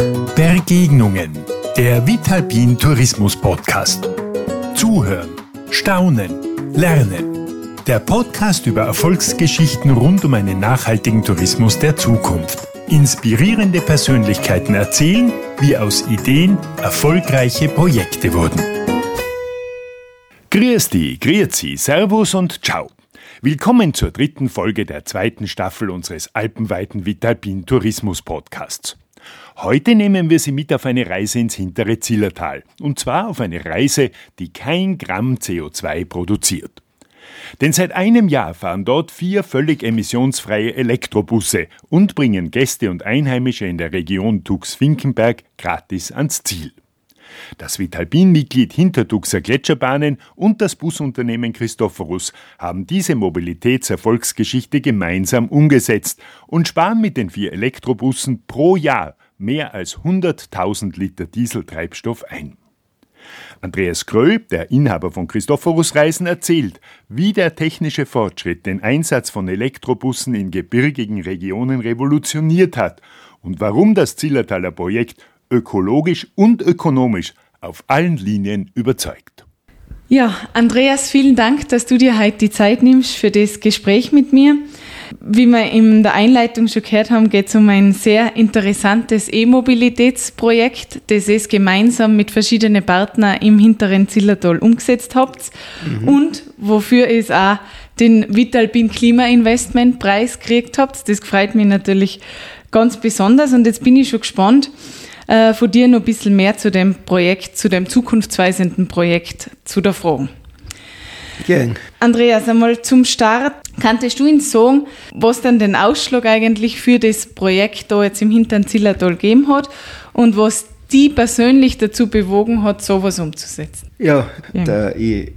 Begegnungen. Der Vitalpin Tourismus Podcast. Zuhören, staunen, lernen. Der Podcast über Erfolgsgeschichten rund um einen nachhaltigen Tourismus der Zukunft. Inspirierende Persönlichkeiten erzählen, wie aus Ideen erfolgreiche Projekte wurden. Grüß die, grüezi, Servus und Ciao. Willkommen zur dritten Folge der zweiten Staffel unseres alpenweiten Vitalpin Tourismus Podcasts. Heute nehmen wir Sie mit auf eine Reise ins hintere Zillertal. Und zwar auf eine Reise, die kein Gramm CO2 produziert. Denn seit einem Jahr fahren dort vier völlig emissionsfreie Elektrobusse und bringen Gäste und Einheimische in der Region Tux-Finkenberg gratis ans Ziel. Das Vitalpin-Mitglied Hintertuxer Gletscherbahnen und das Busunternehmen Christophorus haben diese Mobilitätserfolgsgeschichte gemeinsam umgesetzt und sparen mit den vier Elektrobussen pro Jahr mehr als 100.000 Liter Dieseltreibstoff ein. Andreas Kröll, der Inhaber von Christophorus Reisen, erzählt, wie der technische Fortschritt den Einsatz von Elektrobussen in gebirgigen Regionen revolutioniert hat und warum das Zillertaler Projekt ökologisch und ökonomisch auf allen Linien überzeugt. Ja, Andreas, vielen Dank, dass du dir heute die Zeit nimmst für das Gespräch mit mir. Wie wir in der Einleitung schon gehört haben, geht es um ein sehr interessantes E-Mobilitätsprojekt, das ihr gemeinsam mit verschiedenen Partnern im hinteren Zillertal umgesetzt habt mhm. und wofür ihr auch den Vitalpin Klima Investment Preis gekriegt habt. Das freut mich natürlich ganz besonders und jetzt bin ich schon gespannt, äh, von dir noch ein bisschen mehr zu dem Projekt, zu dem zukunftsweisenden Projekt zu der Frage. Gern. Andreas, einmal zum Start, kanntest du uns sagen, was dann den Ausschlag eigentlich für das Projekt da jetzt im hinteren Zillertal gegeben hat und was die persönlich dazu bewogen hat, sowas umzusetzen? Ja, ja. ich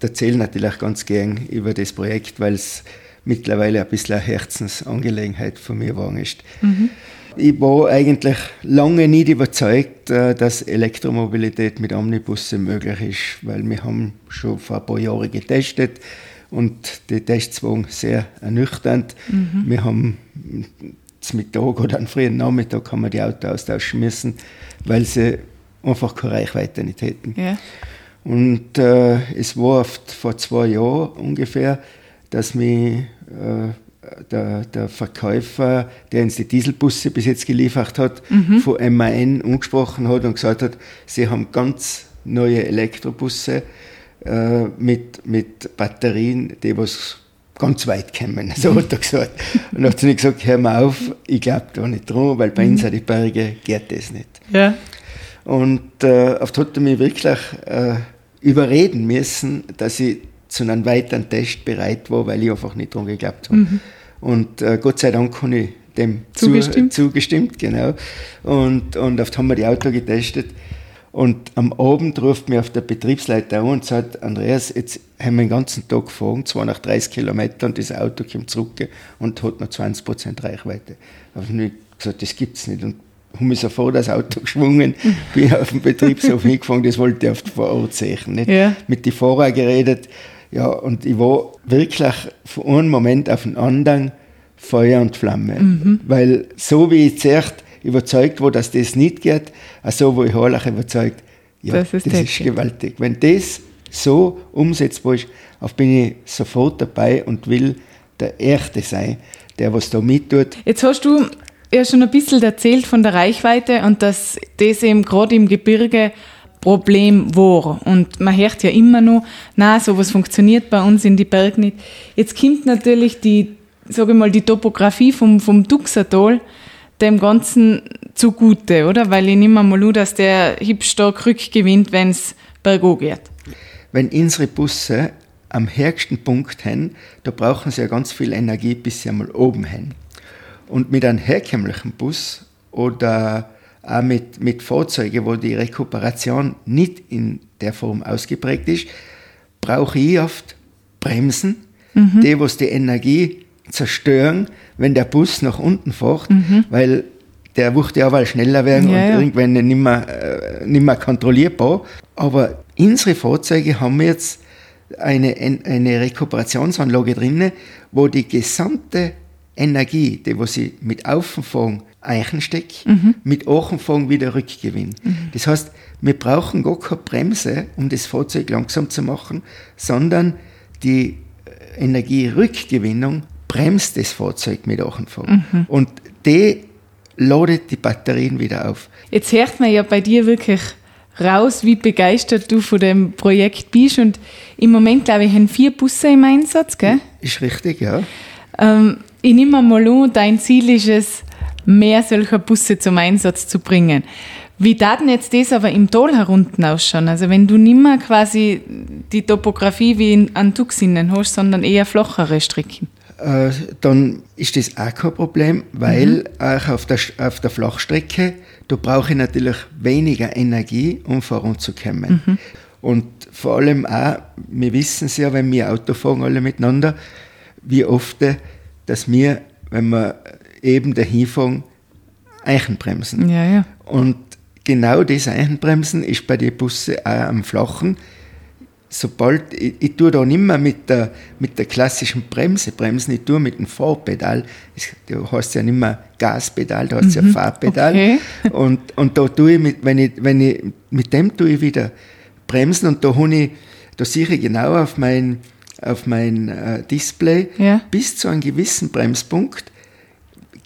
erzähle natürlich ganz gern über das Projekt, weil es mittlerweile ein bisschen eine Herzensangelegenheit von mir war. Ist. Mhm. Ich war eigentlich lange nicht überzeugt, äh, dass Elektromobilität mit Omnibussen möglich ist, weil wir haben schon vor ein paar Jahren getestet und die Tests waren sehr ernüchternd. Mhm. Wir haben zum Mittag oder am frühen Nachmittag haben wir die Autos austauschen müssen, weil sie einfach keine Reichweite nicht hätten. Ja. Und äh, es war vor zwei Jahren ungefähr, dass mich äh, der, der, Verkäufer, der uns die Dieselbusse bis jetzt geliefert hat, mhm. von MAN angesprochen hat und gesagt hat, sie haben ganz neue Elektrobusse äh, mit, mit Batterien, die was ganz weit kommen. So hat er gesagt. Und dann hat sie gesagt, hör mal auf, ich glaube da nicht dran, weil bei mhm. uns an die Berge geht das nicht. Ja. Und äh, oft hat er mich wirklich äh, überreden müssen, dass ich zu einem weiteren Test bereit war, weil ich einfach nicht dran geglaubt habe. Mhm. Und äh, Gott sei Dank habe ich dem zugestimmt. Zu, zugestimmt genau. Und, und oft haben wir die Auto getestet. Und am Abend ruft mir auf der Betriebsleiter an und sagt, Andreas, jetzt haben wir den ganzen Tag gefahren, zwar nach 30 Kilometern, und das Auto kommt zurück und hat noch 20 Prozent Reichweite. Habe ich gesagt, das gibt es nicht. Und habe mich sofort das Auto geschwungen, bin auf dem Betriebshof hingefahren, das wollte ich auf vor Ort sehen. Nicht? Ja. Mit den Fahrern geredet, ja, und ich war wirklich von einem Moment auf den anderen Feuer und Flamme. Mhm. Weil so wie ich zuerst überzeugt war, dass das nicht geht, so wo ich herrlich überzeugt, ja, das ist, das ist gewaltig. Wenn das so umsetzbar ist, auf bin ich sofort dabei und will der Erste sein, der was da mittut. Jetzt hast du ja schon ein bisschen erzählt von der Reichweite und dass das eben gerade im Gebirge Problem war. Und man hört ja immer noch, na, sowas funktioniert bei uns in die Bergen nicht. Jetzt kommt natürlich die, sage ich mal, die Topografie vom, vom Duxertal dem Ganzen zugute, oder? Weil ich nehme mal an, dass der hübstark rückgewinnt, wenn es berghoch geht. Wenn unsere Busse am höchsten Punkt haben, da brauchen sie ja ganz viel Energie, bis sie einmal oben haben. Und mit einem herkömmlichen Bus oder auch mit, mit Fahrzeugen, wo die Rekuperation nicht in der Form ausgeprägt ist, brauche ich oft Bremsen, mhm. die, was die Energie zerstören, wenn der Bus nach unten fährt, mhm. weil der wird ja weil schneller werden ja, und ja. irgendwann nicht mehr, äh, nicht mehr kontrollierbar. Aber unsere Fahrzeuge haben jetzt eine, eine Rekuperationsanlage drin, wo die gesamte Energie, die was sie mit Auffahren Eichensteck, mhm. mit Achenfang wieder Rückgewinn. Mhm. Das heißt, wir brauchen gar keine Bremse, um das Fahrzeug langsam zu machen, sondern die Energierückgewinnung bremst das Fahrzeug mit Achenfang. Mhm. Und die ladet die Batterien wieder auf. Jetzt hört man ja bei dir wirklich raus, wie begeistert du von dem Projekt bist. Und im Moment, glaube ich, haben vier Busse im Einsatz, gell? Ist richtig, ja. Ähm, ich nehme mal an, dein Ziel ist es, mehr solcher Busse zum Einsatz zu bringen. Wie daten jetzt das aber im Tal herunten ausschauen? Also wenn du nicht mehr quasi die Topografie wie in, an Tuxinnen hast, sondern eher flachere Strecken? Äh, dann ist das auch kein Problem, weil mhm. auch auf der, auf der Flachstrecke, da brauche ich natürlich weniger Energie, um voranzukommen. Mhm. Und vor allem auch, wir wissen es ja, wenn wir Auto fahren, alle miteinander, wie oft, dass wir, wenn wir eben dahin fahren, Eichenbremsen. Ja, ja. Und genau das Eichenbremsen ist bei den Bussen auch am Flachen. Sobald, ich, ich tue da nicht mehr mit der, mit der klassischen Bremse bremsen, ich tue mit dem Fahrpedal. Du hast ja nicht mehr Gaspedal, da hast mhm, ja Fahrpedal. Okay. Und, und da tue ich, mit, wenn ich, wenn ich, mit dem tue ich wieder bremsen und da ich, da sehe ich genau auf mein, auf mein äh, Display, ja. bis zu einem gewissen Bremspunkt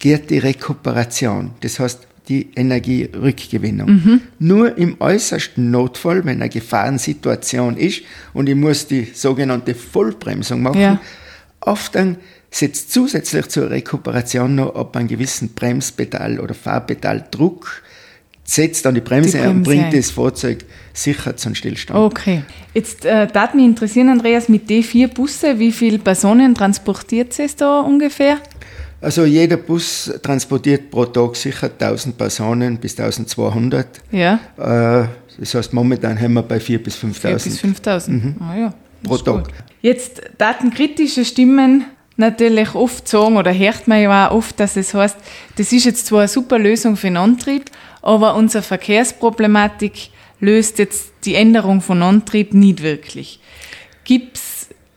geht die Rekuperation. Das heißt, die Energierückgewinnung. Mhm. Nur im äußersten Notfall, wenn eine Gefahrensituation ist und ich muss die sogenannte Vollbremsung machen, ja. oft dann setzt zusätzlich zur Rekuperation noch ab einen gewissen Bremspedal oder Fahrpedal Druck, setzt dann die Bremse, die Bremse und bringt das Fahrzeug sicher zum Stillstand. Okay. Jetzt äh, darf mich interessieren, Andreas, mit den vier Busse, wie viele Personen transportiert es da ungefähr? Also jeder Bus transportiert pro Tag sicher 1000 Personen bis 1200. Ja. Äh, das heißt, momentan haben wir bei 4.000 bis 5.000. 4.000 bis 5.000. Mhm. Ah, ja. Pro Tag. Gut. Jetzt datenkritische Stimmen natürlich oft sagen, oder hört man ja auch oft, dass es heißt, das ist jetzt zwar eine super Lösung für den Antrieb, aber unsere Verkehrsproblematik löst jetzt die Änderung von Antrieb nicht wirklich. Gibt es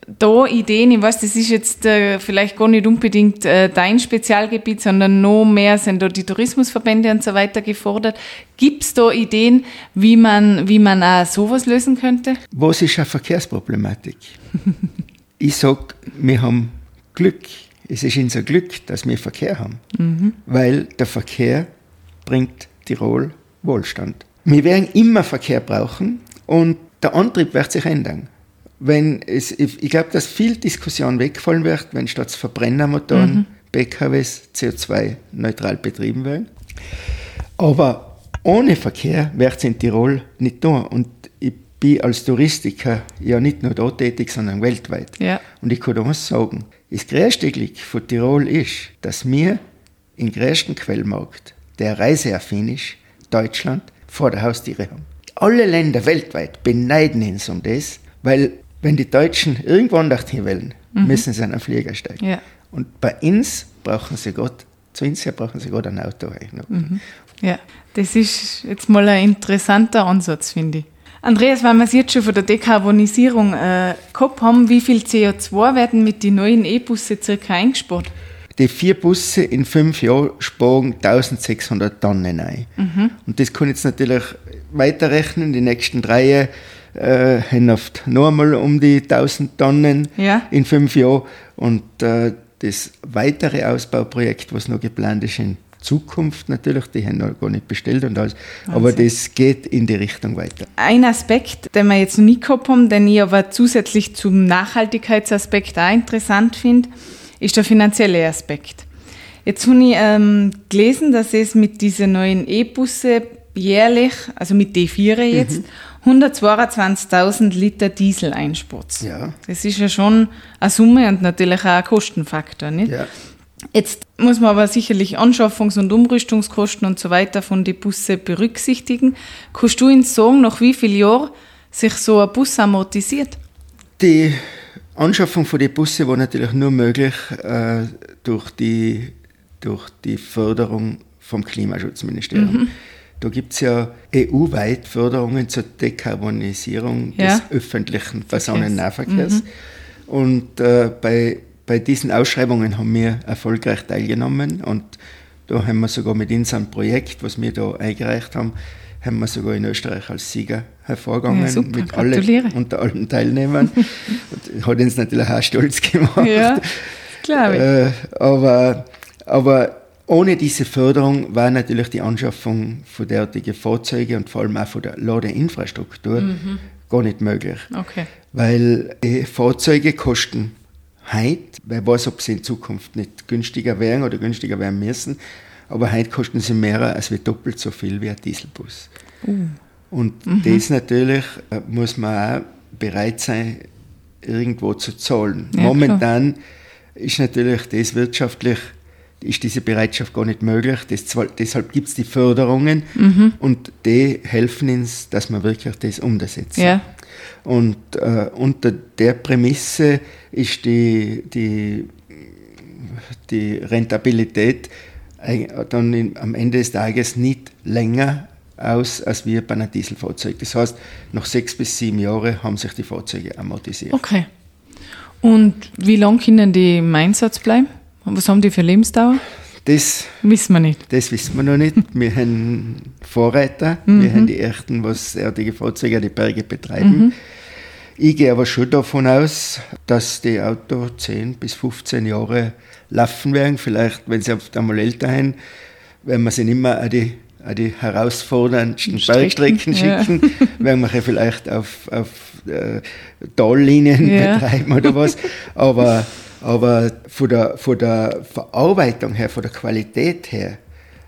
da Ideen, ich weiß, das ist jetzt äh, vielleicht gar nicht unbedingt äh, dein Spezialgebiet, sondern noch mehr sind da die Tourismusverbände und so weiter gefordert. Gibt es da Ideen, wie man, wie man auch sowas lösen könnte? Was ist eine Verkehrsproblematik? ich sage, wir haben Glück. Es ist unser Glück, dass wir Verkehr haben, mhm. weil der Verkehr bringt Tirol Wohlstand. Wir werden immer Verkehr brauchen und der Antrieb wird sich ändern wenn es, ich glaube, dass viel Diskussion wegfallen wird, wenn statt Verbrennermotoren mhm. PKWs CO2-neutral betrieben werden. Aber ohne Verkehr wird es in Tirol nicht tun. Und ich bin als Touristiker ja nicht nur da tätig, sondern weltweit. Ja. Und ich kann eins sagen, das größte Glück von Tirol ist, dass wir im größten Quellmarkt, der reiseaffin ist, Deutschland, vor der Haustiere haben. Alle Länder weltweit beneiden uns um das, weil wenn die Deutschen irgendwann dorthin wollen, mhm. müssen sie an einen Flieger steigen. Ja. Und bei uns brauchen sie Gott, zu uns brauchen sie Gott ein Auto. Mhm. Ja, das ist jetzt mal ein interessanter Ansatz, finde ich. Andreas, wenn wir es jetzt schon von der Dekarbonisierung äh, gehabt haben, wie viel CO2 werden mit den neuen E-Busse circa eingespart? Die vier Busse in fünf Jahren sparen 1600 Tonnen ein. Mhm. Und das kann ich jetzt natürlich weiterrechnen. Die nächsten drei Jahre äh, haben oft noch einmal um die 1000 Tonnen ja. in fünf Jahren. Und äh, das weitere Ausbauprojekt, was noch geplant ist in Zukunft natürlich, die haben noch gar nicht bestellt und alles, Wahnsinn. aber das geht in die Richtung weiter. Ein Aspekt, den wir jetzt noch nie gehabt haben, den ich aber zusätzlich zum Nachhaltigkeitsaspekt auch interessant finde, ist der finanzielle Aspekt. Jetzt habe ich ähm, gelesen, dass es mit diesen neuen E-Busse jährlich, also mit D4 jetzt, mhm 122.000 Liter Diesel einspart. Ja. Das ist ja schon eine Summe und natürlich auch ein Kostenfaktor. Nicht? Ja. Jetzt muss man aber sicherlich Anschaffungs- und Umrüstungskosten und so weiter von den Busse berücksichtigen. Kannst du uns sagen, nach wie vielen Jahren sich so ein Bus amortisiert? Die Anschaffung von den Busse war natürlich nur möglich äh, durch, die, durch die Förderung vom Klimaschutzministerium. Mhm. Da gibt es ja EU-weit Förderungen zur Dekarbonisierung ja. des öffentlichen Personennahverkehrs. Mhm. Und äh, bei, bei diesen Ausschreibungen haben wir erfolgreich teilgenommen und Da haben wir sogar mit unserem Projekt, was wir da eingereicht haben, haben wir sogar in Österreich als Sieger hervorgegangen ja, super, mit alle, unter allen Teilnehmern. hat uns natürlich auch stolz gemacht. Ja, ich. Äh, aber, aber ohne diese Förderung war natürlich die Anschaffung von derartigen Fahrzeugen und vor allem auch von der Ladeinfrastruktur mhm. gar nicht möglich. Okay. Weil die Fahrzeuge kosten heute, wer weiß, ob sie in Zukunft nicht günstiger wären oder günstiger werden müssen, aber heute kosten sie mehr als wie doppelt so viel wie ein Dieselbus. Uh. Und mhm. das natürlich äh, muss man auch bereit sein, irgendwo zu zahlen. Ja, Momentan klar. ist natürlich das wirtschaftlich, ist diese Bereitschaft gar nicht möglich. Das, deshalb gibt es die Förderungen mhm. und die helfen uns, dass man wirklich das umsetzen. Ja. Und äh, unter der Prämisse ist die, die, die Rentabilität dann in, am Ende des Tages nicht länger aus als wir bei einem Dieselfahrzeug. Das heißt, nach sechs bis sieben Jahren haben sich die Fahrzeuge amortisiert. Okay. Und wie lange können die im Einsatz bleiben? Was haben die für Lebensdauer? Das wissen wir nicht. Das wissen wir noch nicht. Wir haben Vorreiter, mhm. wir haben die ersten, was derartige Fahrzeuge die Berge betreiben. Mhm. Ich gehe aber schon davon aus, dass die Autos 10 bis 15 Jahre laufen werden. Vielleicht, wenn sie auf einmal älter sind, werden wir sie nicht mehr an die, an die herausforderndsten Bergstrecken schicken, ja. werden wir sie vielleicht auf, auf äh, Tallinien ja. betreiben oder was. Aber, aber von, der, von der Verarbeitung her, von der Qualität her,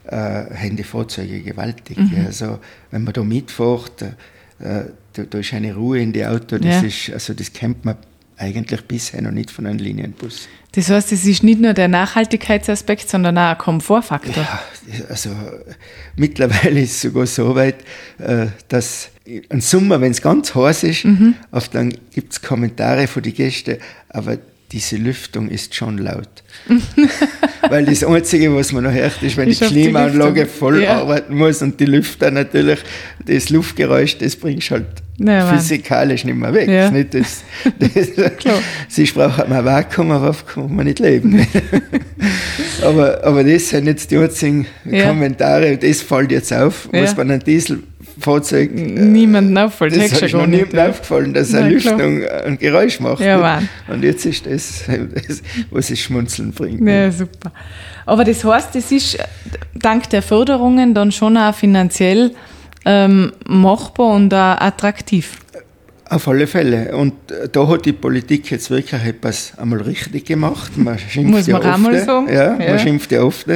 äh, haben die Fahrzeuge gewaltig. Mhm. Also, wenn man da mitfährt, äh, da, da, ist eine Ruhe in die Auto, das, ja. ist, also das kennt man eigentlich bisher noch nicht von einem Linienbus. Das heißt, es ist nicht nur der Nachhaltigkeitsaspekt, sondern auch ein Komfortfaktor. Ja, also mittlerweile ist es sogar so weit, äh, dass im Sommer, wenn es ganz heiß ist, mhm. oft dann gibt es Kommentare von den Gästen, aber diese Lüftung ist schon laut. Weil das Einzige, was man noch hört, ist, wenn ich die Klimaanlage die voll ja. arbeiten muss und die Lüfter natürlich, das Luftgeräusch, das bringst halt ja, physikalisch nicht mehr weg. Ja. Nicht das, das, sie braucht ein Vakuum, aber kann man nicht leben. aber, aber das sind jetzt die einzigen Kommentare, das fällt jetzt auf, was bei einem Diesel Fahrzeug. Niemandem auffällt. Das ist schon niemandem aufgefallen, dass eine Lüftung ein Geräusch macht. Ja, Mann. Und jetzt ist das, was es schmunzeln bringt. Ja, super. Aber das heißt, es ist dank der Förderungen dann schon auch finanziell ähm, machbar und auch attraktiv. Auf alle Fälle. Und da hat die Politik jetzt wirklich etwas einmal richtig gemacht. Man schimpft Muss man ja oft, mal sagen. Ja, ja, man schimpft ja oft,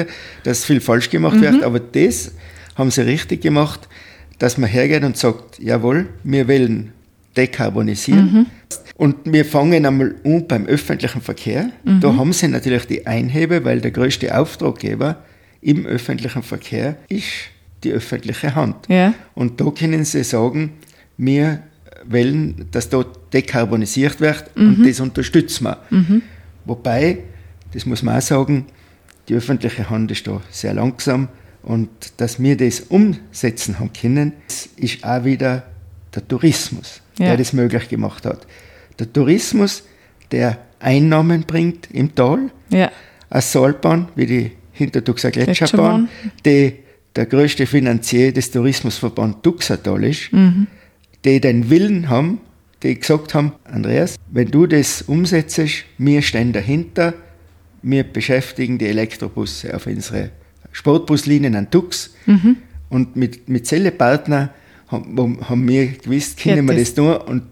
dass viel falsch gemacht mhm. wird. Aber das haben sie richtig gemacht dass man hergeht und sagt, jawohl, wir wollen dekarbonisieren. Mhm. Und wir fangen einmal an beim öffentlichen Verkehr. Mhm. Da haben sie natürlich die Einhebe, weil der größte Auftraggeber im öffentlichen Verkehr ist die öffentliche Hand. Ja. Und da können sie sagen, wir wollen, dass dort dekarbonisiert wird mhm. und das unterstützen wir. Mhm. Wobei, das muss man auch sagen, die öffentliche Hand ist da sehr langsam. Und dass wir das umsetzen haben können, ist auch wieder der Tourismus, ja. der das möglich gemacht hat. Der Tourismus, der Einnahmen bringt im Tal, ja. eine Saalbahn wie die Hintertuxer Gletscherbahn, die der größte Finanzier des Tourismusverbands Tuxertal ist, mhm. die den Willen haben, die gesagt haben, Andreas, wenn du das umsetzt, wir stehen dahinter, wir beschäftigen die Elektrobusse auf unsere Sportbuslinien an Tux. Mhm. Und mit, mit Zellepartner haben, haben wir gewusst, können wir das tun und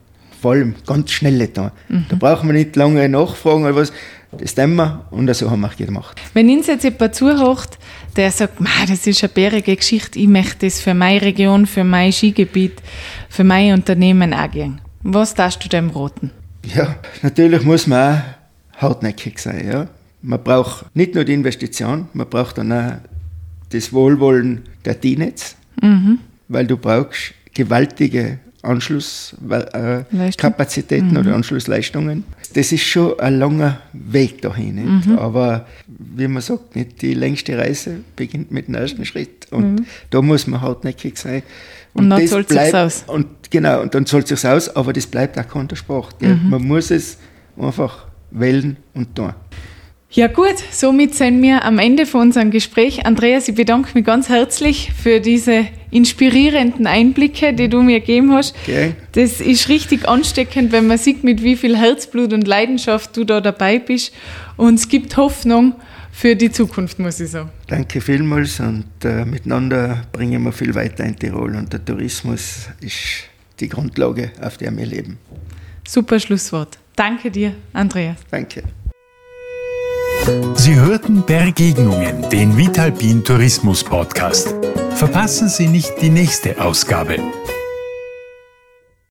vor allem ganz schnell tun. Mhm. Da brauchen wir nicht lange nachfragen oder was. Das tun wir und so haben wir auch gemacht. Wenn uns jetzt jemand zuhört, der sagt, das ist eine bärige Geschichte, ich möchte das für meine Region, für mein Skigebiet, für mein Unternehmen auch gehen. Was darfst du dem raten? Ja, natürlich muss man auch hartnäckig sein. Ja. Man braucht nicht nur die Investition, man braucht dann auch das Wohlwollen der T-Netz, mhm. weil du brauchst gewaltige Anschlusskapazitäten mhm. oder Anschlussleistungen. Das ist schon ein langer Weg dahin. Mhm. Aber wie man sagt, nicht die längste Reise beginnt mit dem ersten Schritt. Und mhm. da muss man hartnäckig sein. Und, und dann zahlt es aus. Und genau, und dann zahlt es aus, aber das bleibt auch kein Sport. Mhm. Man muss es einfach wählen und tun. Ja gut, somit sind wir am Ende von unserem Gespräch. Andreas, ich bedanke mich ganz herzlich für diese inspirierenden Einblicke, die du mir gegeben hast. Okay. Das ist richtig ansteckend, wenn man sieht, mit wie viel Herzblut und Leidenschaft du da dabei bist. Und es gibt Hoffnung für die Zukunft, muss ich sagen. Danke vielmals und äh, miteinander bringen wir viel weiter in Tirol und der Tourismus ist die Grundlage, auf der wir leben. Super Schlusswort. Danke dir, Andreas. Danke. Sie hörten Begegnungen, den Vitalpin Tourismus Podcast. Verpassen Sie nicht die nächste Ausgabe.